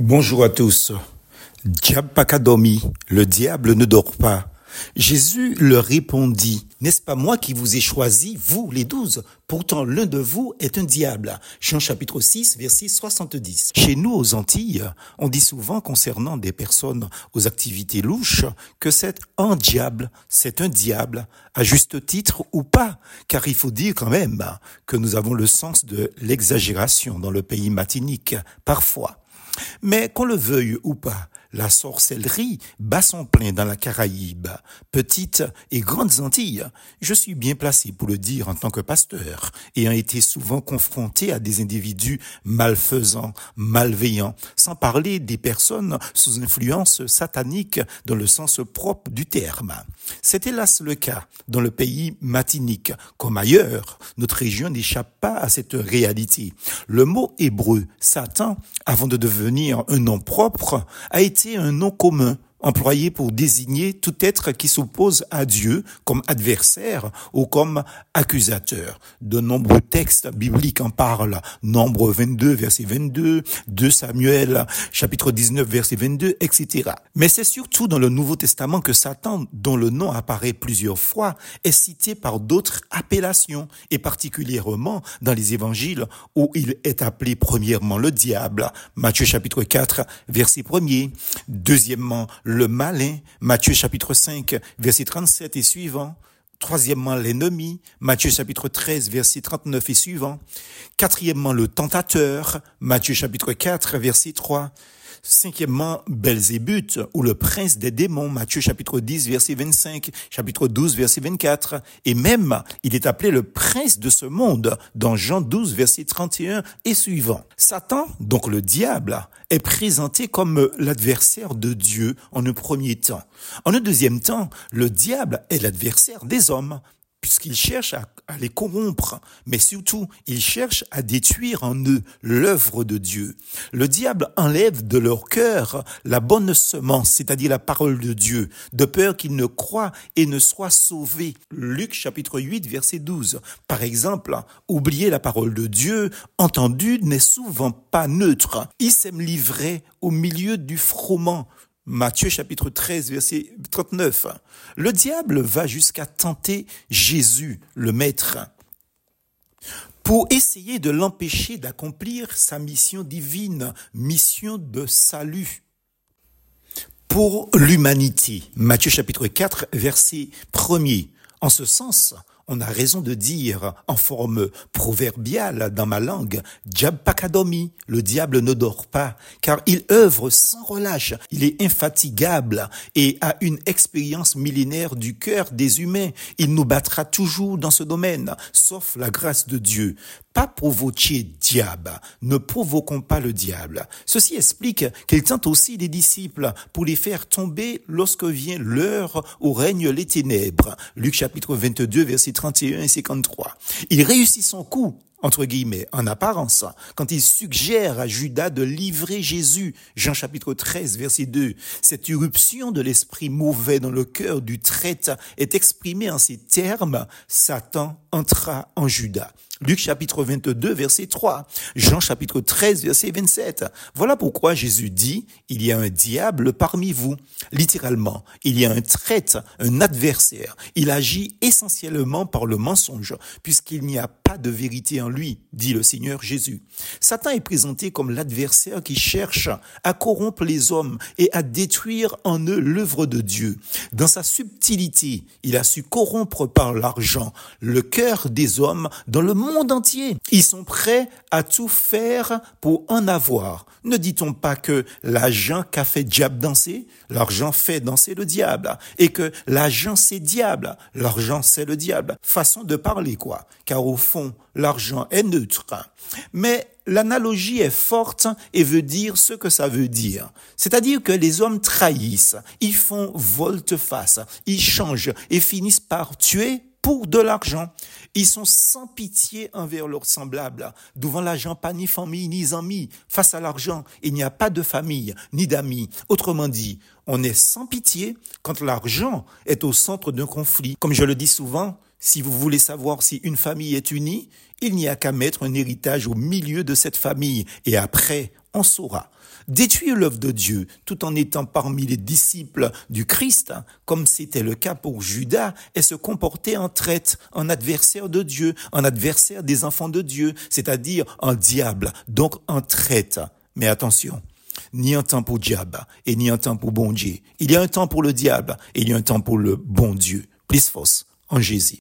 Bonjour à tous. Diable pas le diable ne dort pas. Jésus leur répondit, N'est-ce pas moi qui vous ai choisi, vous les douze? Pourtant l'un de vous est un diable. Jean chapitre 6, verset 70. Chez nous aux Antilles, on dit souvent concernant des personnes aux activités louches que c'est un diable, c'est un diable, à juste titre ou pas, car il faut dire quand même que nous avons le sens de l'exagération dans le pays matinique, parfois. Mais qu'on le veuille ou pas, la sorcellerie bat son plein dans la Caraïbe, petite et grandes Antilles. Je suis bien placé pour le dire en tant que pasteur, ayant été souvent confronté à des individus malfaisants, malveillants, sans parler des personnes sous influence satanique dans le sens propre du terme. C'est hélas le cas dans le pays matinique, comme ailleurs. Notre région n'échappe pas à cette réalité. Le mot hébreu Satan, avant de devenir un nom propre, a été un nom commun employé pour désigner tout être qui s'oppose à Dieu comme adversaire ou comme accusateur. De nombreux textes bibliques en parlent. Nombre 22, verset 22, 2 Samuel, chapitre 19, verset 22, etc. Mais c'est surtout dans le Nouveau Testament que Satan, dont le nom apparaît plusieurs fois, est cité par d'autres appellations, et particulièrement dans les évangiles où il est appelé premièrement le diable, Matthieu chapitre 4, verset 1er, deuxièmement le malin, Matthieu chapitre 5, verset 37 et suivant. Troisièmement, l'ennemi, Matthieu chapitre 13, verset 39 et suivant. Quatrièmement, le tentateur, Matthieu chapitre 4, verset 3. Cinquièmement, Belzébuth, ou le prince des démons, Matthieu chapitre 10, verset 25, chapitre 12, verset 24. Et même, il est appelé le prince de ce monde, dans Jean 12, verset 31 et suivant. Satan, donc le diable, est présenté comme l'adversaire de Dieu en un premier temps. En un deuxième temps, le diable est l'adversaire des hommes puisqu'il cherche à, les corrompre, mais surtout, il cherche à détruire en eux l'œuvre de Dieu. Le diable enlève de leur cœur la bonne semence, c'est-à-dire la parole de Dieu, de peur qu'ils ne croient et ne soient sauvés. Luc chapitre 8, verset 12. Par exemple, oublier la parole de Dieu, entendue, n'est souvent pas neutre. Il s'aime livrer au milieu du froment, Matthieu chapitre 13, verset 39. Le diable va jusqu'à tenter Jésus, le Maître, pour essayer de l'empêcher d'accomplir sa mission divine, mission de salut pour l'humanité. Matthieu chapitre 4, verset 1 En ce sens, on a raison de dire en forme proverbiale dans ma langue, Pakadomi, le diable ne dort pas, car il œuvre sans relâche, il est infatigable et a une expérience millénaire du cœur des humains. Il nous battra toujours dans ce domaine, sauf la grâce de Dieu. Pas provoquer diable, ne provoquons pas le diable. Ceci explique qu'il tente aussi les disciples pour les faire tomber lorsque vient l'heure où règnent les ténèbres. Luc chapitre 22 verset 31 et 53. Il réussit son coup entre guillemets, en apparence, quand il suggère à Judas de livrer Jésus, Jean chapitre 13, verset 2, cette irruption de l'esprit mauvais dans le cœur du traître est exprimée en ces termes, Satan entra en Judas. Luc chapitre 22, verset 3, Jean chapitre 13, verset 27. Voilà pourquoi Jésus dit, il y a un diable parmi vous. Littéralement, il y a un traître, un adversaire. Il agit essentiellement par le mensonge, puisqu'il n'y a pas de vérité en lui, dit le Seigneur Jésus. Satan est présenté comme l'adversaire qui cherche à corrompre les hommes et à détruire en eux l'œuvre de Dieu. Dans sa subtilité, il a su corrompre par l'argent le cœur des hommes dans le monde entier. Ils sont prêts à tout faire pour en avoir. Ne dit-on pas que l'argent qu'a fait diable danser, l'argent fait danser le diable, et que l'argent c'est diable, l'argent c'est le diable. Façon de parler quoi, car au fond, l'argent est neutre. Mais l'analogie est forte et veut dire ce que ça veut dire. C'est-à-dire que les hommes trahissent, ils font volte-face, ils changent et finissent par tuer pour de l'argent. Ils sont sans pitié envers leurs semblables. Devant l'argent, pas ni famille ni amis. Face à l'argent, il n'y a pas de famille ni d'amis. Autrement dit, on est sans pitié quand l'argent est au centre d'un conflit. Comme je le dis souvent, si vous voulez savoir si une famille est unie, il n'y a qu'à mettre un héritage au milieu de cette famille et après, on saura. détruire l'œuvre de Dieu tout en étant parmi les disciples du Christ, comme c'était le cas pour Judas, et se comporter en traite, en adversaire de Dieu, en adversaire des enfants de Dieu, c'est-à-dire en diable, donc en traite. Mais attention, ni un temps pour diable et ni un temps pour bon Dieu. Il y a un temps pour le diable et il y a un temps pour le bon Dieu. Plus force en Jésus.